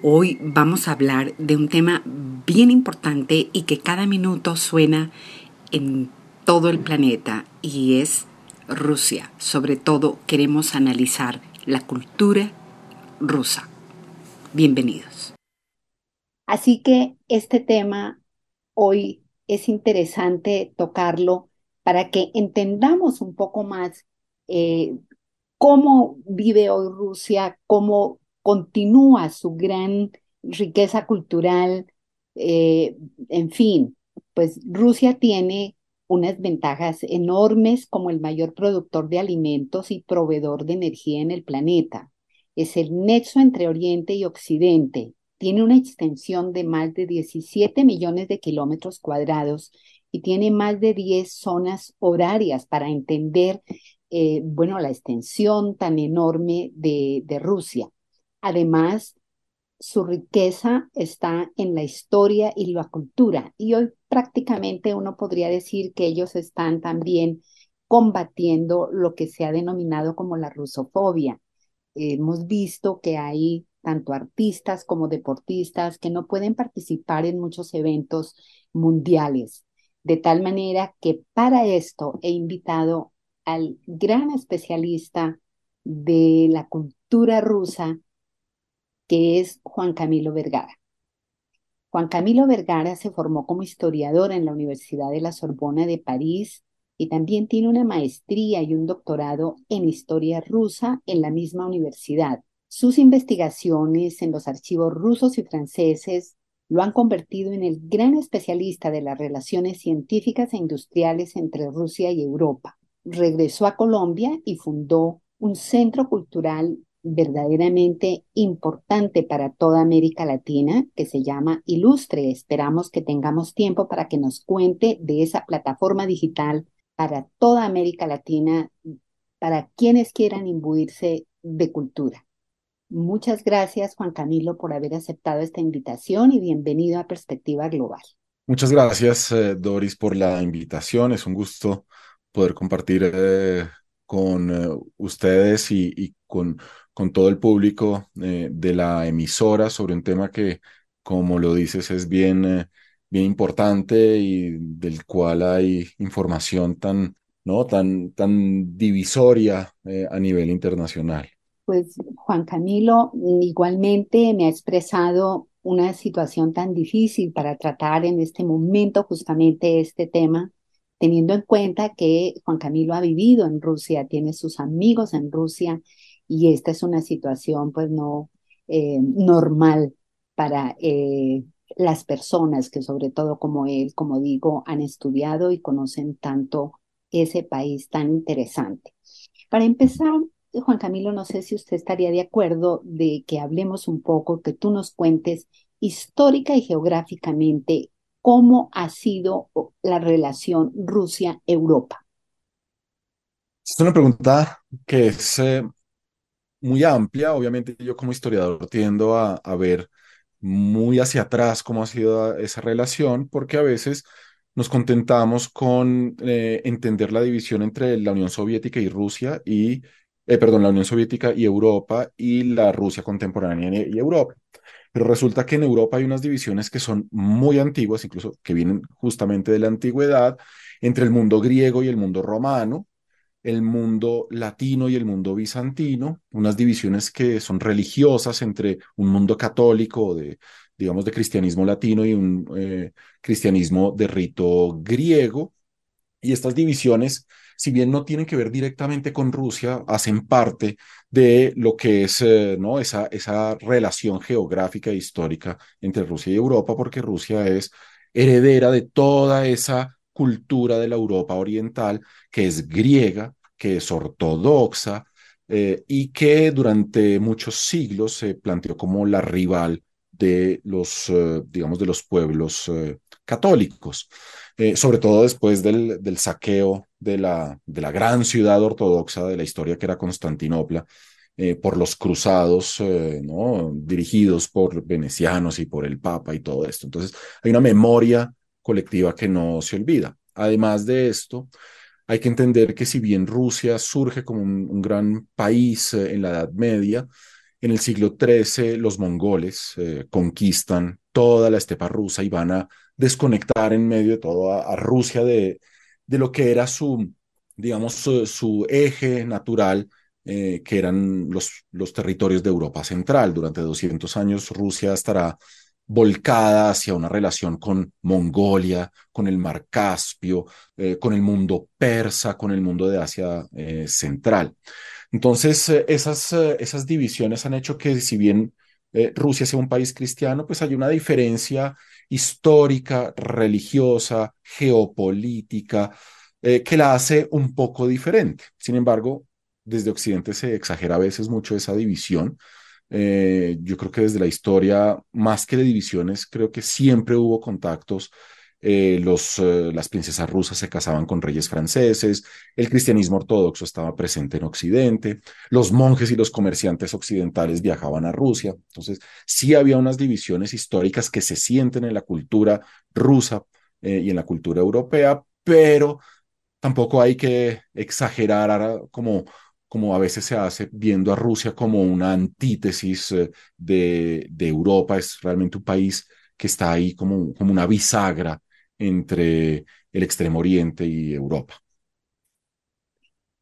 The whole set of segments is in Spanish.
Hoy vamos a hablar de un tema bien importante y que cada minuto suena en todo el planeta y es Rusia. Sobre todo queremos analizar la cultura rusa. Bienvenidos. Así que este tema hoy es interesante tocarlo para que entendamos un poco más eh, cómo vive hoy Rusia, cómo continúa su gran riqueza cultural, eh, en fin, pues Rusia tiene unas ventajas enormes como el mayor productor de alimentos y proveedor de energía en el planeta. Es el nexo entre Oriente y Occidente. Tiene una extensión de más de 17 millones de kilómetros cuadrados y tiene más de 10 zonas horarias para entender, eh, bueno, la extensión tan enorme de, de Rusia. Además, su riqueza está en la historia y la cultura. Y hoy prácticamente uno podría decir que ellos están también combatiendo lo que se ha denominado como la rusofobia. Hemos visto que hay tanto artistas como deportistas que no pueden participar en muchos eventos mundiales. De tal manera que para esto he invitado al gran especialista de la cultura rusa, que es Juan Camilo Vergara. Juan Camilo Vergara se formó como historiador en la Universidad de la Sorbona de París y también tiene una maestría y un doctorado en historia rusa en la misma universidad. Sus investigaciones en los archivos rusos y franceses lo han convertido en el gran especialista de las relaciones científicas e industriales entre Rusia y Europa. Regresó a Colombia y fundó un centro cultural verdaderamente importante para toda América Latina que se llama Ilustre. Esperamos que tengamos tiempo para que nos cuente de esa plataforma digital para toda América Latina, para quienes quieran imbuirse de cultura. Muchas gracias, Juan Camilo, por haber aceptado esta invitación y bienvenido a Perspectiva Global. Muchas gracias, eh, Doris, por la invitación. Es un gusto poder compartir eh, con eh, ustedes y, con con todo el público eh, de la emisora sobre un tema que, como lo dices, es bien, eh, bien importante y del cual hay información tan, ¿no? tan, tan divisoria eh, a nivel internacional. Pues Juan Camilo igualmente me ha expresado una situación tan difícil para tratar en este momento justamente este tema, teniendo en cuenta que Juan Camilo ha vivido en Rusia, tiene sus amigos en Rusia y esta es una situación pues no eh, normal para eh, las personas que sobre todo como él, como digo, han estudiado y conocen tanto ese país tan interesante. Para empezar, Juan Camilo, no sé si usted estaría de acuerdo de que hablemos un poco, que tú nos cuentes histórica y geográficamente cómo ha sido la relación Rusia-Europa. Es una pregunta que es muy amplia. Obviamente yo como historiador tiendo a, a ver muy hacia atrás cómo ha sido esa relación, porque a veces nos contentamos con eh, entender la división entre la Unión Soviética y Rusia y, eh, perdón, la Unión Soviética y Europa y la Rusia contemporánea y Europa. Pero resulta que en Europa hay unas divisiones que son muy antiguas, incluso que vienen justamente de la antigüedad, entre el mundo griego y el mundo romano, el mundo latino y el mundo bizantino, unas divisiones que son religiosas entre un mundo católico de, digamos, de cristianismo latino y un eh, cristianismo de rito griego, Y estas divisiones, si bien no tienen que ver directamente con Rusia, hacen parte de lo que es eh, ¿no? esa, esa relación geográfica e histórica entre Rusia y Europa, porque Rusia es heredera de toda esa cultura de la Europa oriental, que es griega, que es ortodoxa, eh, y que durante muchos siglos se planteó como la rival de los, eh, digamos, de los pueblos católicos. Eh, sobre todo después del, del saqueo de la, de la, gran ciudad ortodoxa de la historia que era Constantinopla, por los cruzados, ¿no? dirigidos por venecianos y por el Papa y todo esto. Entonces, hay una memoria colectiva que no se olvida. Además de esto, hay que entender que si bien Rusia surge como un, gran país en la Edad Media, en el siglo XIII los mongoles conquistan toda la estepa rusa y van a desconectar en medio de todo a, Rusia de, de, lo que era su, digamos, su, eje natural, eh, que eran los, los territorios de Europa Central. Durante 200 años Rusia estará volcada hacia una relación con Mongolia, con el Mar Caspio, eh, con el mundo persa, con el mundo de Asia eh, Central. Entonces, esas, esas divisiones han hecho que si bien Rusia sea un país cristiano, pues hay una diferencia histórica, religiosa, geopolítica, eh, que la hace un poco diferente. Sin embargo, desde Occidente se exagera a veces mucho esa división. Eh, yo creo que desde la historia, más que de divisiones, creo que siempre hubo contactos eh, eh, las princesas rusas se casaban con reyes franceses, el cristianismo ortodoxo estaba presente en Occidente, los monjes y los comerciantes occidentales viajaban a Rusia. Entonces, sí había unas divisiones históricas que se sienten en la cultura rusa y en la cultura europea, pero tampoco hay que exagerar como, como a veces se hace, viendo a Rusia como una antítesis de, de Europa. Es realmente un país que está ahí como, como una bisagra entre el Extremo Oriente y Europa.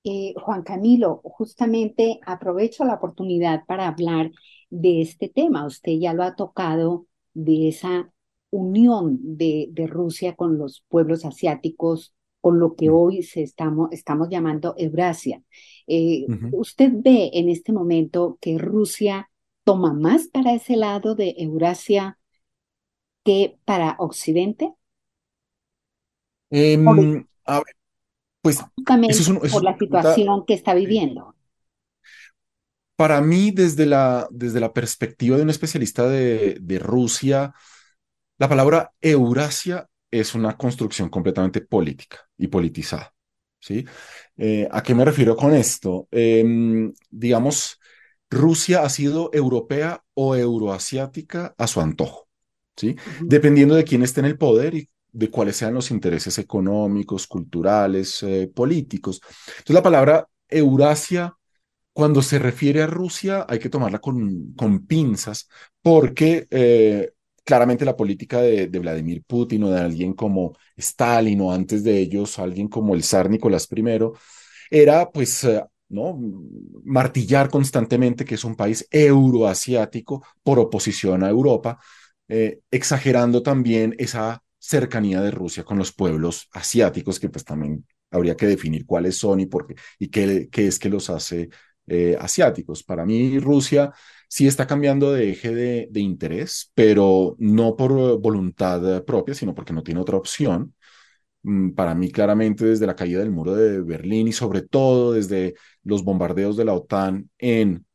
Eh, Juan Camilo, justamente aprovecho la oportunidad para hablar de este tema. Usted ya lo ha tocado de esa unión de, de Rusia con los pueblos asiáticos, con lo que hoy se estamos, estamos llamando Eurasia. Eh, ¿Usted ve en este momento que Rusia toma más para ese lado de Eurasia que para Occidente? Eh, a ver, pues eso por la situación que está viviendo. Para mí, desde la, desde la perspectiva de un especialista de, de Rusia, la palabra Eurasia es una construcción completamente política y politizada. ¿sí? Eh, ¿A qué me refiero con esto? Eh, digamos, Rusia ha sido europea o euroasiática a su antojo, ¿sí? Dependiendo de quién esté en el poder y de cuáles sean los intereses económicos, culturales, eh, políticos. Entonces la palabra Eurasia, cuando se refiere a Rusia, hay que tomarla con, con pinzas, porque eh, claramente la política de, Vladimir Putin o de alguien como Stalin o antes de ellos alguien como el zar Nicolás I, era pues... Eh, ¿no? martillar constantemente que es un país euroasiático por oposición a Europa, exagerando también esa cercanía de Rusia con los pueblos asiáticos, que pues también habría que definir cuáles son y por qué, y qué, qué es que los hace eh, asiáticos. Para mí, Rusia sí está cambiando de eje de, interés, pero no por voluntad propia, sino porque no tiene otra opción. Mm, para mí, claramente, desde la caída del muro de Berlín y sobre todo desde los bombardeos de la OTAN en,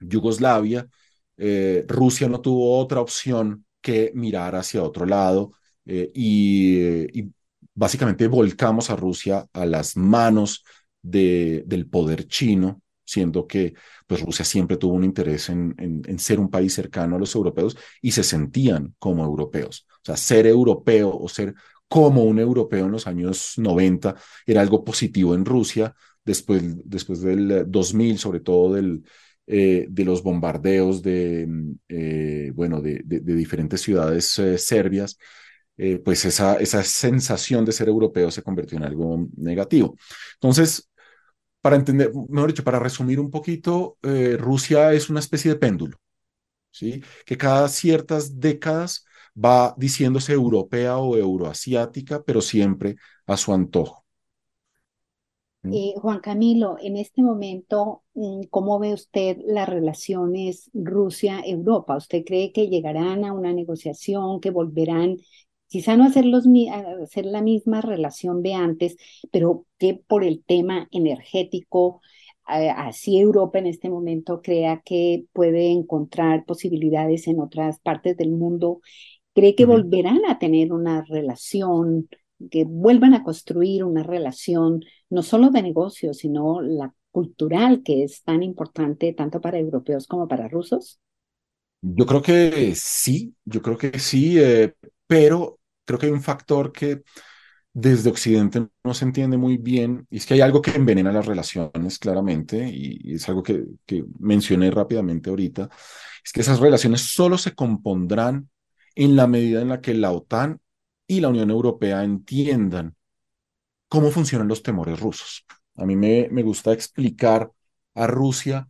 Yugoslavia, eh, Rusia no tuvo otra opción que mirar hacia otro lado eh, y, básicamente volcamos a Rusia a las manos de, del poder chino, siendo que pues, Rusia siempre tuvo un interés en, en, ser un país cercano a los europeos y se sentían como europeos. O sea, ser europeo o ser como un europeo en los años 90 era algo positivo en Rusia, después, después del 2000, sobre todo del, eh, de los bombardeos de, mm, eh, bueno, de, de, diferentes ciudades eh, serbias, pues esa, esa sensación de ser europeo se convirtió en algo negativo. Entonces, para entender, mejor dicho, para resumir un poquito, Rusia es una especie de péndulo, ¿sí? Que cada ciertas décadas va diciéndose europea o euroasiática, pero siempre a su antojo. ¿Mm? Eh, Juan Camilo, en este momento, mm, ¿cómo ve usted las relaciones Rusia-Europa? ¿Usted cree que llegarán a una negociación, que volverán, quizá no hacer, los, hacer la misma relación de antes, pero que por el tema energético, así Europa en este momento crea que puede encontrar posibilidades en otras partes del mundo? ¿Cree que volverán a tener una relación que vuelvan a construir una relación no solo de negocios, sino la cultural, que es tan importante tanto para europeos como para rusos? Yo creo que sí, yo creo que sí, eh, pero creo que hay un factor que desde Occidente no se entiende muy bien, y es que hay algo que envenena las relaciones claramente, y, es algo que, mencioné rápidamente ahorita, es que esas relaciones solo se compondrán en la medida en la que la OTAN y la Unión Europea entiendan cómo funcionan los temores rusos. A mí me gusta explicar a Rusia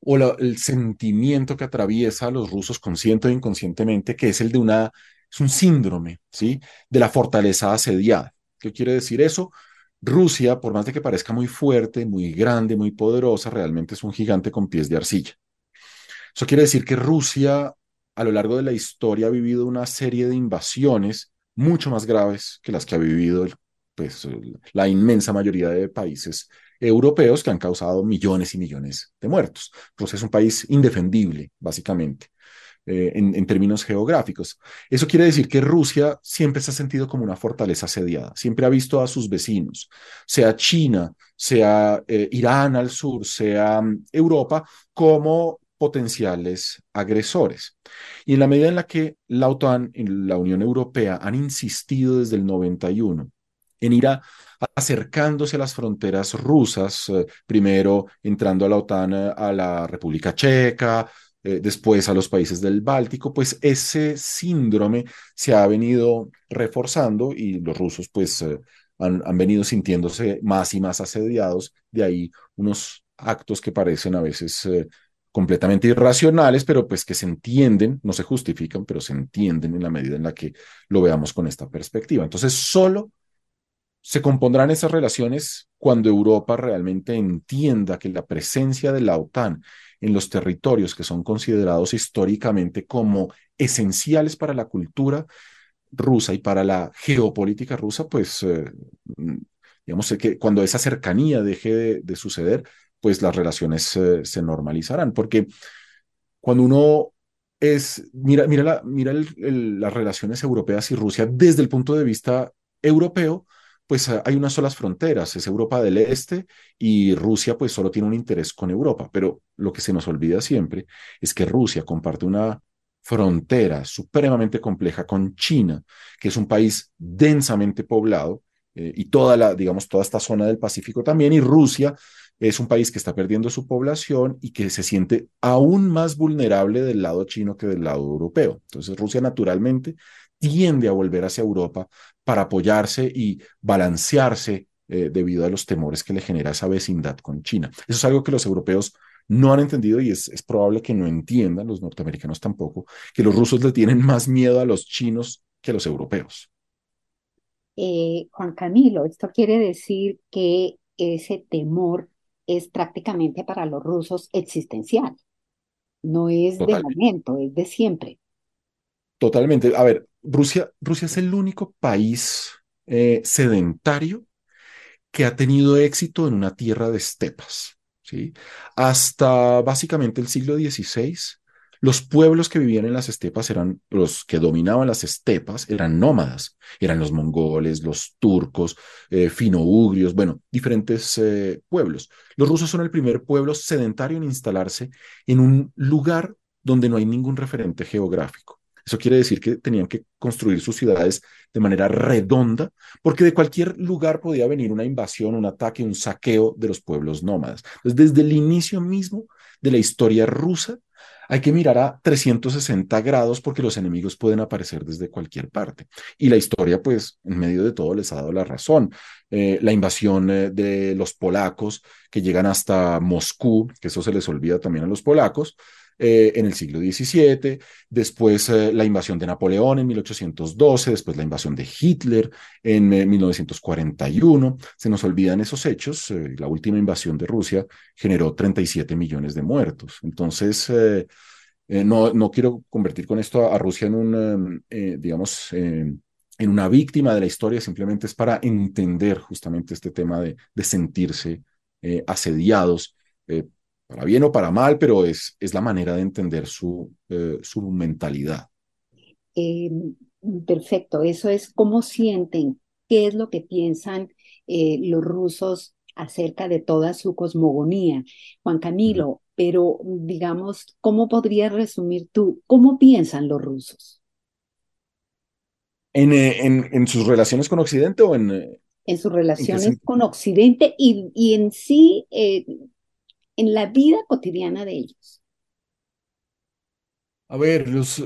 o el sentimiento que atraviesa a los rusos consciente o inconscientemente, que es el de una, es un síndrome, ¿sí? De la fortaleza asediada. ¿Qué quiere decir eso? Rusia, por más de que parezca muy fuerte, muy grande, muy poderosa, realmente es un gigante con pies de arcilla. Eso quiere decir que Rusia, a lo largo de la historia, ha vivido una serie de invasiones mucho más graves que las que ha vivido pues, la inmensa mayoría de países europeos que han causado millones y millones de muertos. Rusia es un país indefendible, básicamente. Eh, en, en, términos geográficos. Eso quiere decir que Rusia siempre se ha sentido como una fortaleza asediada, siempre ha visto a sus vecinos, sea China, sea eh, Irán al sur, sea um, Europa, como potenciales agresores. Y en la medida en la que la OTAN y la Unión Europea han insistido desde el 91 en ir acercándose a las fronteras rusas, eh, primero entrando a la OTAN eh, a la República Checa, eh, después a los países del Báltico, pues ese síndrome se ha venido reforzando y los rusos pues han, han venido sintiéndose más y más asediados, de ahí unos actos que parecen a veces completamente irracionales, pero pues que se entienden, no se justifican, pero se entienden en la medida en la que lo veamos con esta perspectiva. Entonces, solo se compondrán esas relaciones cuando Europa realmente entienda que la presencia de la OTAN en los territorios que son considerados históricamente como esenciales para la cultura rusa y para la geopolítica rusa, pues eh, digamos que cuando esa cercanía deje de suceder, pues las relaciones eh, se normalizarán. Porque cuando uno es, mira, mira, la, mira las relaciones europeas y Rusia desde el punto de vista europeo, pues hay unas solas fronteras, es Europa del Este y Rusia pues solo tiene un interés con Europa, pero lo que se nos olvida siempre es que Rusia comparte una frontera supremamente compleja con China, que es un país densamente poblado eh, y toda la, digamos, toda esta zona del Pacífico también, y Rusia es un país que está perdiendo su población y que se siente aún más vulnerable del lado chino que del lado europeo. Entonces Rusia naturalmente tiende a volver hacia Europa para apoyarse y balancearse eh, debido a los temores que le genera esa vecindad con China. Eso es algo que los europeos no han entendido y es, es probable que no entiendan, los norteamericanos tampoco, que los rusos le tienen más miedo a los chinos que a los europeos. Eh, Juan Camilo, esto quiere decir que ese temor es prácticamente para los rusos existencial. No es de momento, es de siempre. Totalmente. A ver, Rusia, Rusia es el único país eh, sedentario que ha tenido éxito en una tierra de estepas. ¿sí? Hasta básicamente el siglo XVI, los pueblos que vivían en las estepas eran los que dominaban las estepas, eran nómadas, eran los mongoles, los turcos, eh, finougrios, bueno, diferentes eh, pueblos. Los rusos son el primer pueblo sedentario en instalarse en un lugar donde no hay ningún referente geográfico. Eso quiere decir que tenían que construir sus ciudades de manera redonda, porque de cualquier lugar podía venir una invasión, un ataque, un saqueo de los pueblos nómadas. Entonces, desde el inicio mismo de la historia rusa, hay que mirar a 360 grados porque los enemigos pueden aparecer desde cualquier parte. Y la historia, pues, en medio de todo les ha dado la razón. Eh, la invasión eh, de los polacos que llegan hasta Moscú, que eso se les olvida también a los polacos, eh, en el siglo XVII, después eh, la invasión de Napoleón en 1812, después la invasión de Hitler en 1941. Se nos olvidan esos hechos. la última invasión de Rusia generó 37 millones de muertos. Entonces, no, no quiero convertir con esto a, Rusia en un, digamos, en una víctima de la historia, simplemente es para entender justamente este tema de, de sentirse asediados para bien o para mal, pero es, es la manera de entender su, eh, su mentalidad. Eh, perfecto, eso es cómo sienten, qué es lo que piensan eh, los rusos acerca de toda su cosmogonía. Juan Camilo, pero digamos, ¿cómo podrías resumir tú cómo piensan los rusos? ¿En, en, en sus relaciones con Occidente o en... En sus relaciones con Occidente y, y en sí en la vida cotidiana de ellos? A ver, los,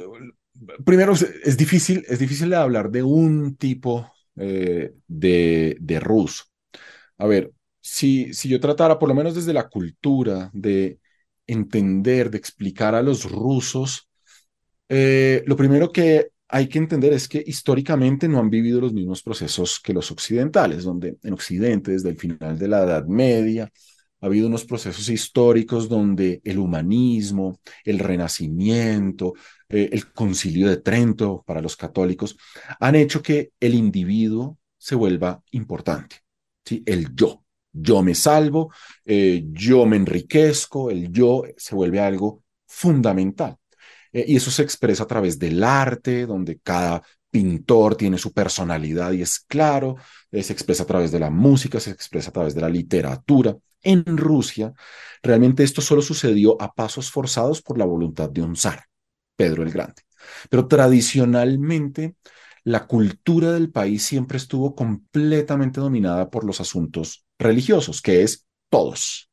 primero es difícil, es difícil hablar de un tipo eh, de, de ruso. A ver, si, si yo tratara, por lo menos desde la cultura, de entender, de explicar a los rusos, eh, lo primero que hay que entender es que históricamente no han vivido los mismos procesos que los occidentales, donde en Occidente, desde el final de la Edad Media, ha habido unos procesos históricos donde el humanismo, el renacimiento, eh, el concilio de Trento para los católicos, han hecho que el individuo se vuelva importante. ¿sí? El yo. Yo me salvo, eh, yo me enriquezco, el yo se vuelve algo fundamental. Eh, y eso se expresa a través del arte, donde cada pintor tiene su personalidad y es claro, se expresa a través de la música, se expresa a través de la literatura en Rusia, realmente esto solo sucedió a pasos forzados por la voluntad de un zar, Pedro el Grande. Pero tradicionalmente, la cultura del país siempre estuvo completamente dominada por los asuntos religiosos, que es todos.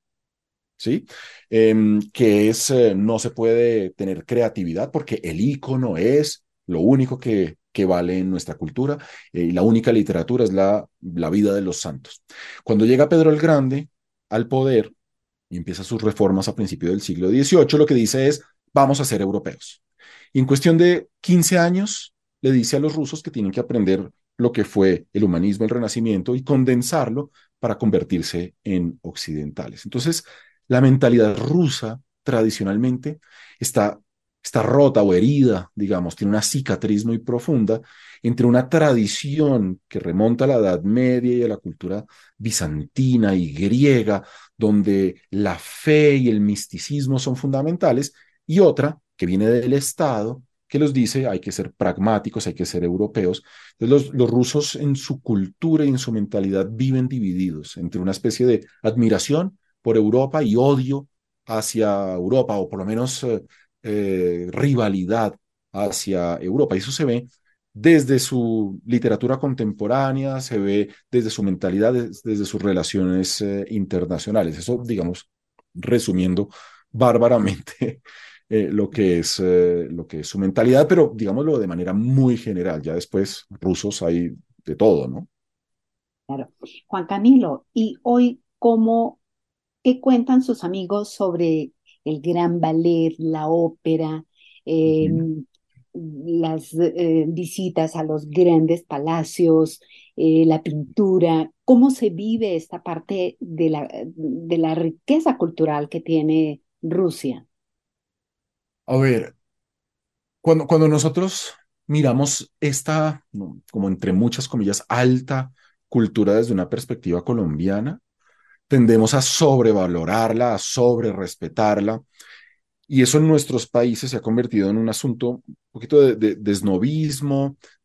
¿Sí? Em, que es, eh, no se puede tener creatividad porque el icono es lo único que, que vale en nuestra cultura eh, y la única literatura es la, la vida de los santos. Cuando llega Pedro el Grande, al poder y empieza sus reformas a principios del siglo XVIII, lo que dice es, vamos a ser europeos. Y en cuestión de 15 años, le dice a los rusos que tienen que aprender lo que fue el humanismo, el renacimiento, y condensarlo para convertirse en occidentales. Entonces, la mentalidad rusa tradicionalmente está está rota o herida, digamos, tiene una cicatriz muy profunda entre una tradición que remonta a la Edad Media y a la cultura bizantina y griega, donde la fe y el misticismo son fundamentales, y otra que viene del Estado, que los dice hay que ser pragmáticos, hay que ser europeos. Entonces los, rusos en su cultura y en su mentalidad viven divididos entre una especie de admiración por Europa y odio hacia Europa, o por lo menos eh, eh, rivalidad hacia Europa. Y eso se ve desde su literatura contemporánea, se ve desde su mentalidad, desde, sus relaciones eh, internacionales. Eso, digamos, resumiendo bárbaramente eh, lo, que es, lo que es su mentalidad, pero digámoslo de manera muy general. Ya después, rusos hay de todo, ¿no? Claro. Juan Camilo, ¿y hoy cómo, qué cuentan sus amigos sobre el gran ballet, la ópera, em, las eh, visitas a los grandes palacios, eh, la pintura, cómo se vive esta parte de la, de la riqueza cultural que tiene Rusia. A ver, cuando, cuando nosotros miramos esta, como entre muchas comillas, alta cultura desde una perspectiva colombiana, tendemos a sobrevalorarla, a sobrerespetarla. Y eso en nuestros países se ha convertido en un asunto un poquito de, de,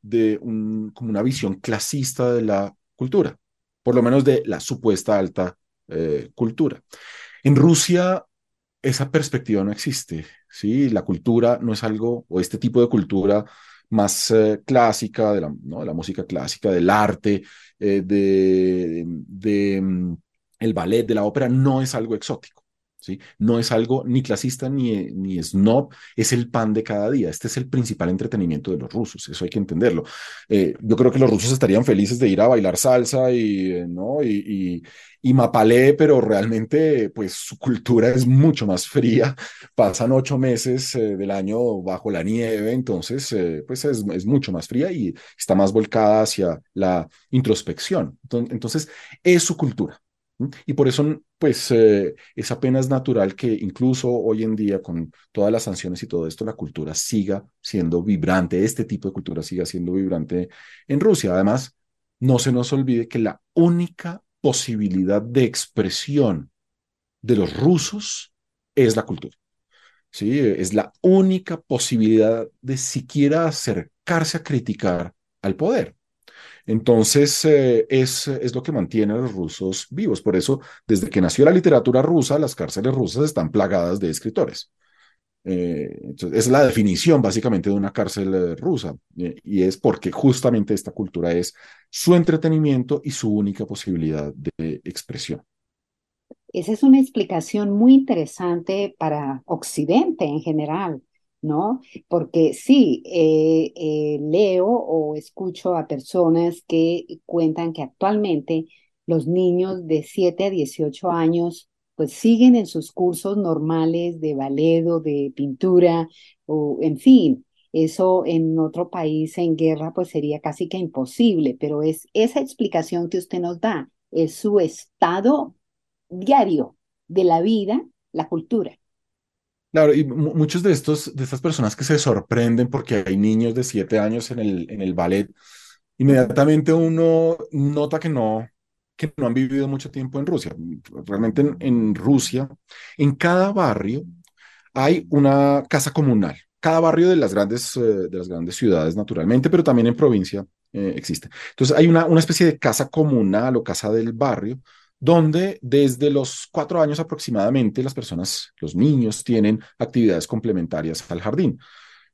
de un, como una visión clasista de la cultura, por lo menos de la supuesta alta eh, cultura. En Rusia esa perspectiva no existe, ¿sí? La cultura no es algo, o este tipo de cultura más eh, clásica, de la, ¿no? de la música clásica, del arte, eh, de, de, mm, el ballet, de la ópera, no es algo exótico. ¿sí? No es algo ni clasista ni, ni snob, es el pan de cada día. Este es el principal entretenimiento de los rusos, eso hay que entenderlo. Eh, yo creo que los rusos estarían felices de ir a bailar salsa y, eh, ¿no? y, y, mapalé, pero realmente pues su cultura es mucho más fría. Pasan ocho meses eh, del año bajo la nieve, entonces pues es, es mucho más fría y está más volcada hacia la introspección. Entonces, es su cultura. Y por eso, pues, eh, es apenas natural que incluso hoy en día, con todas las sanciones y todo esto, la cultura siga siendo vibrante, este tipo de cultura siga siendo vibrante en Rusia. Además, no se nos olvide que la única posibilidad de expresión de los rusos es la cultura. ¿sí? Es la única posibilidad de siquiera acercarse a criticar al poder. Entonces, eh, es, es lo que mantiene a los rusos vivos. Por eso, desde que nació la literatura rusa, las cárceles rusas están plagadas de escritores. Eh, es la definición básicamente de una cárcel eh, rusa y es porque justamente esta cultura es su entretenimiento y su única posibilidad de expresión. Esa es una explicación muy interesante para Occidente en general, ¿no? Porque sí, eh, eh, leo o escucho a personas que cuentan que actualmente los niños de 7 a 18 años pues siguen en sus cursos normales de ballet de pintura o en fin, eso en otro país en guerra pues sería casi que imposible, pero es esa explicación que usted nos da, es su estado diario de la vida, la cultura. Claro, y muchos de estos, de estas personas que se sorprenden porque hay niños de siete años en el, en el ballet, inmediatamente uno nota que no, que no han vivido mucho tiempo en Rusia. Realmente en, Rusia, en cada barrio hay una casa comunal. Cada barrio de las grandes, eh, de las grandes ciudades, naturalmente, pero también en provincia eh, existe. Entonces hay una, una especie de casa comunal o casa del barrio donde desde los cuatro años aproximadamente las personas, los niños, tienen actividades complementarias al jardín.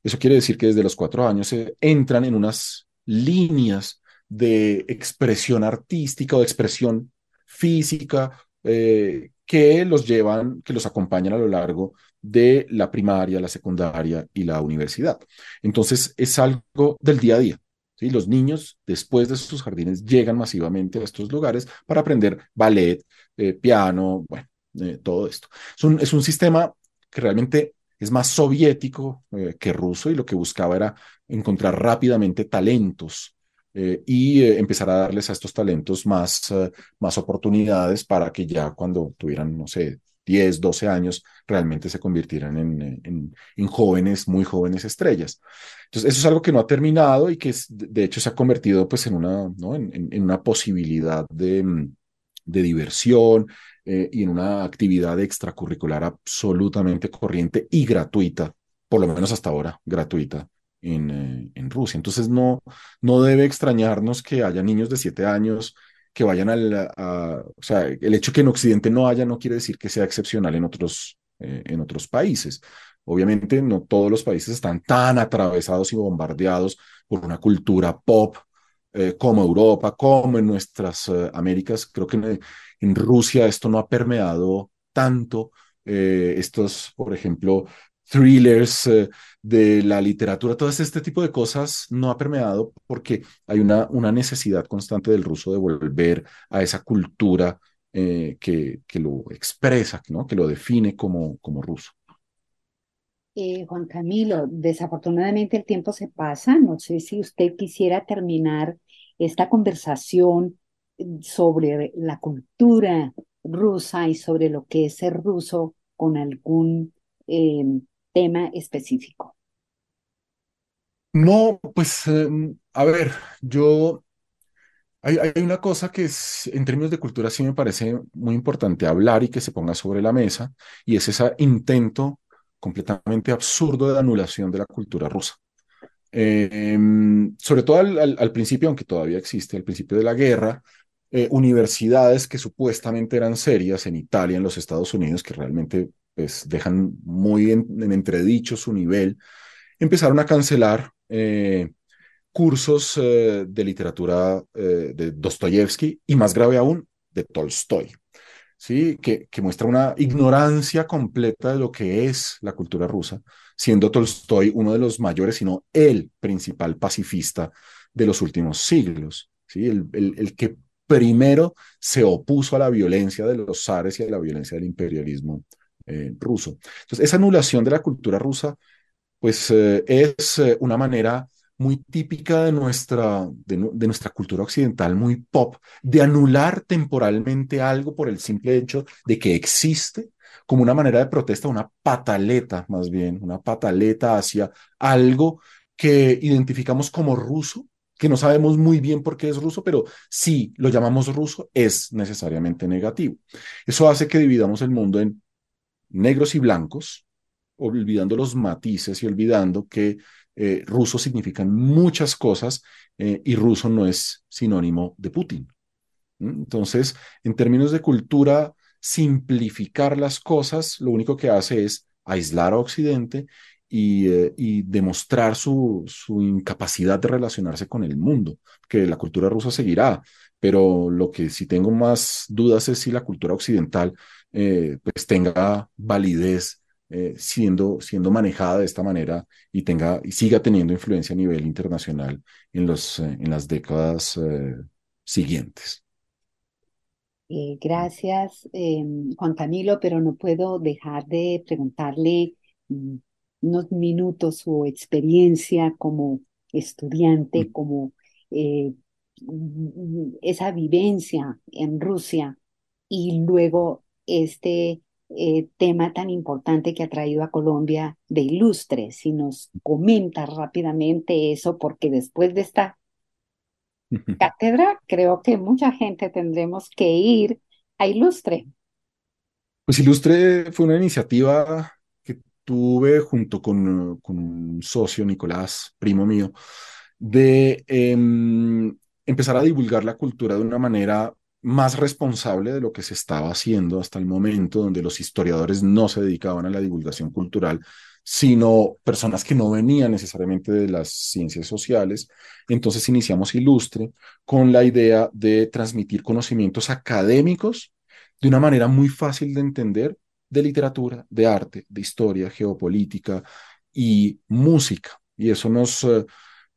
Eso quiere decir que desde los cuatro años se entran en unas líneas de expresión artística o de expresión física eh, que los llevan, que los acompañan a lo largo de la primaria, la secundaria y la universidad. Entonces es algo del día a día. Los niños, después de sus jardines, llegan masivamente a estos lugares para aprender ballet, eh, piano, bueno, eh, todo esto. Es un, es un, sistema que realmente es más soviético eh, que ruso y lo que buscaba era encontrar rápidamente talentos y empezar a darles a estos talentos más, más oportunidades para que ya cuando tuvieran, no sé, 10, 12 años, realmente se convirtieran en, en, jóvenes, muy jóvenes estrellas. Entonces, eso es algo que no ha terminado y que de hecho se ha convertido pues en una, ¿no? en, una posibilidad de, mm, de diversión eh, y en una actividad extracurricular absolutamente corriente y gratuita, por lo menos hasta ahora, gratuita en, eh, en Rusia. Entonces, no, no debe extrañarnos que haya niños de 7 años que vayan al, o sea, el hecho que en Occidente no haya no quiere decir que sea excepcional en otros, eh, en otros países. Obviamente no todos los países están tan atravesados y bombardeados por una cultura pop eh, como Europa, como en nuestras eh, Américas. Creo que en, en, Rusia esto no ha permeado tanto. estos, por ejemplo, thrillers, eh, de la literatura, todo este tipo de cosas no ha permeado porque hay una, una necesidad constante del ruso de volver a esa cultura eh, que, que, lo expresa, ¿no? que lo define como, como ruso. Eh, Juan Camilo, desafortunadamente el tiempo se pasa. No sé si usted quisiera terminar esta conversación sobre la cultura rusa y sobre lo que es ser ruso con algún tema específico? No, pues, em, a ver, yo, hay, hay, una cosa que es, en términos de cultura sí me parece muy importante hablar y que se ponga sobre la mesa, y es ese intento completamente absurdo de anulación de la cultura rusa. Em, sobre todo al, principio, aunque todavía existe, al principio de la guerra, eh, universidades que supuestamente eran serias en Italia, en los Estados Unidos, que realmente pues dejan muy en, entredicho su nivel, empezaron a cancelar eh, cursos eh, de literatura eh, de Dostoyevsky y más grave aún, de Tolstoy. ¿sí? que, que muestra una ignorancia completa de lo que es la cultura rusa, siendo Tolstoy uno de los mayores, sino el principal pacifista de los últimos siglos, ¿sí? el, el, el que primero se opuso a la violencia de los zares y a la violencia del imperialismo eh, ruso. Entonces, esa anulación de la cultura rusa, pues eh, es eh, una manera muy típica de nuestra, de, de, nuestra cultura occidental, muy pop, de anular temporalmente algo por el simple hecho de que existe como una manera de protesta, una pataleta más bien, una pataleta hacia algo que identificamos como ruso, que no sabemos muy bien por qué es ruso, pero si lo llamamos ruso, es necesariamente negativo. Eso hace que dividamos el mundo en negros y blancos, olvidando los matices y olvidando que eh, ruso significan muchas cosas eh, y ruso no es sinónimo de Putin. Entonces, en términos de cultura, simplificar las cosas lo único que hace es aislar a Occidente y, eh, y demostrar su, su, incapacidad de relacionarse con el mundo, que la cultura rusa seguirá, pero lo que sí tengo más dudas es si la cultura occidental eh, pues tenga validez eh, siendo, siendo manejada de esta manera y, tenga, y siga teniendo influencia a nivel internacional en, los, eh, en las décadas siguientes. gracias, em, Juan Camilo, pero no puedo dejar de preguntarle mm, unos minutos su experiencia como estudiante, mm. como mm, esa vivencia en Rusia y luego este eh, tema tan importante que ha traído a Colombia de Ilustre. Si nos comenta rápidamente eso, porque después de esta cátedra, creo que mucha gente tendremos que ir a Ilustre. Pues Ilustre fue una iniciativa que tuve junto con, con un socio, Nicolás, primo mío, de eh, empezar a divulgar la cultura de una manera más responsable de lo que se estaba haciendo hasta el momento, donde los historiadores no se dedicaban a la divulgación cultural, sino personas que no venían necesariamente de las ciencias sociales. Entonces iniciamos Ilustre con la idea de transmitir conocimientos académicos de una manera muy fácil de entender de literatura, de arte, de historia, geopolítica y música. Y eso nos... Uh,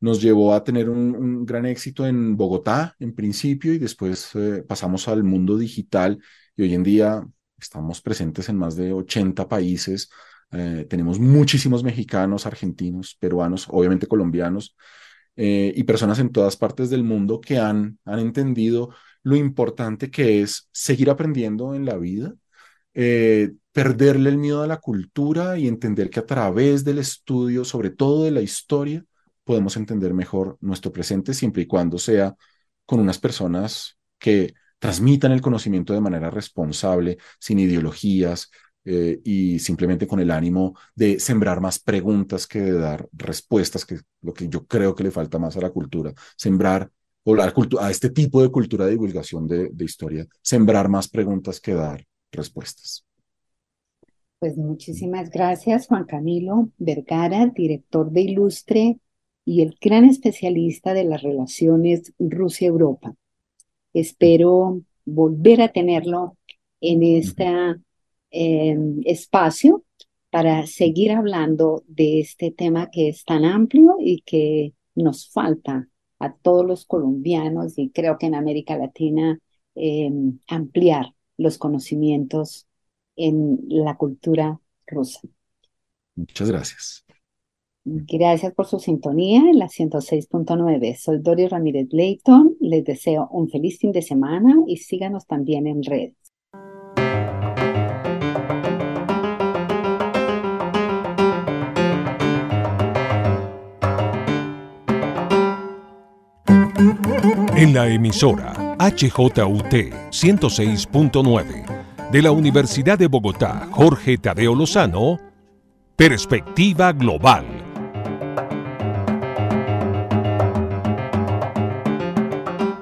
nos llevó a tener un, gran éxito en Bogotá en principio y después eh, pasamos al mundo digital y hoy en día estamos presentes en más de 80 países. Eh, tenemos muchísimos mexicanos, argentinos, peruanos, obviamente colombianos eh, y personas en todas partes del mundo que han, han entendido lo importante que es seguir aprendiendo en la vida, perderle el miedo a la cultura y entender que a través del estudio, sobre todo de la historia, podemos entender mejor nuestro presente siempre y cuando sea con unas personas que transmitan el conocimiento de manera responsable, sin ideologías eh, y simplemente con el ánimo de sembrar más preguntas que de dar respuestas, que lo que yo creo que le falta más a la cultura, sembrar o la a este tipo de cultura de divulgación de, de historia, sembrar más preguntas que dar respuestas. Pues muchísimas gracias, Juan Camilo Vergara, director de Ilustre y el gran especialista de las relaciones Rusia-Europa. Espero volver a tenerlo en este eh, espacio para seguir hablando de este tema que es tan amplio y que nos falta a todos los colombianos y creo que en América Latina eh, ampliar los conocimientos en la cultura rusa. Muchas gracias. Gracias por su sintonía en la 106.9. Soy Doris Ramírez Leighton. Les deseo un feliz fin de semana y síganos también en redes. En la emisora HJUT 106.9 de la Universidad de Bogotá, Jorge Tadeo Lozano, Perspectiva Global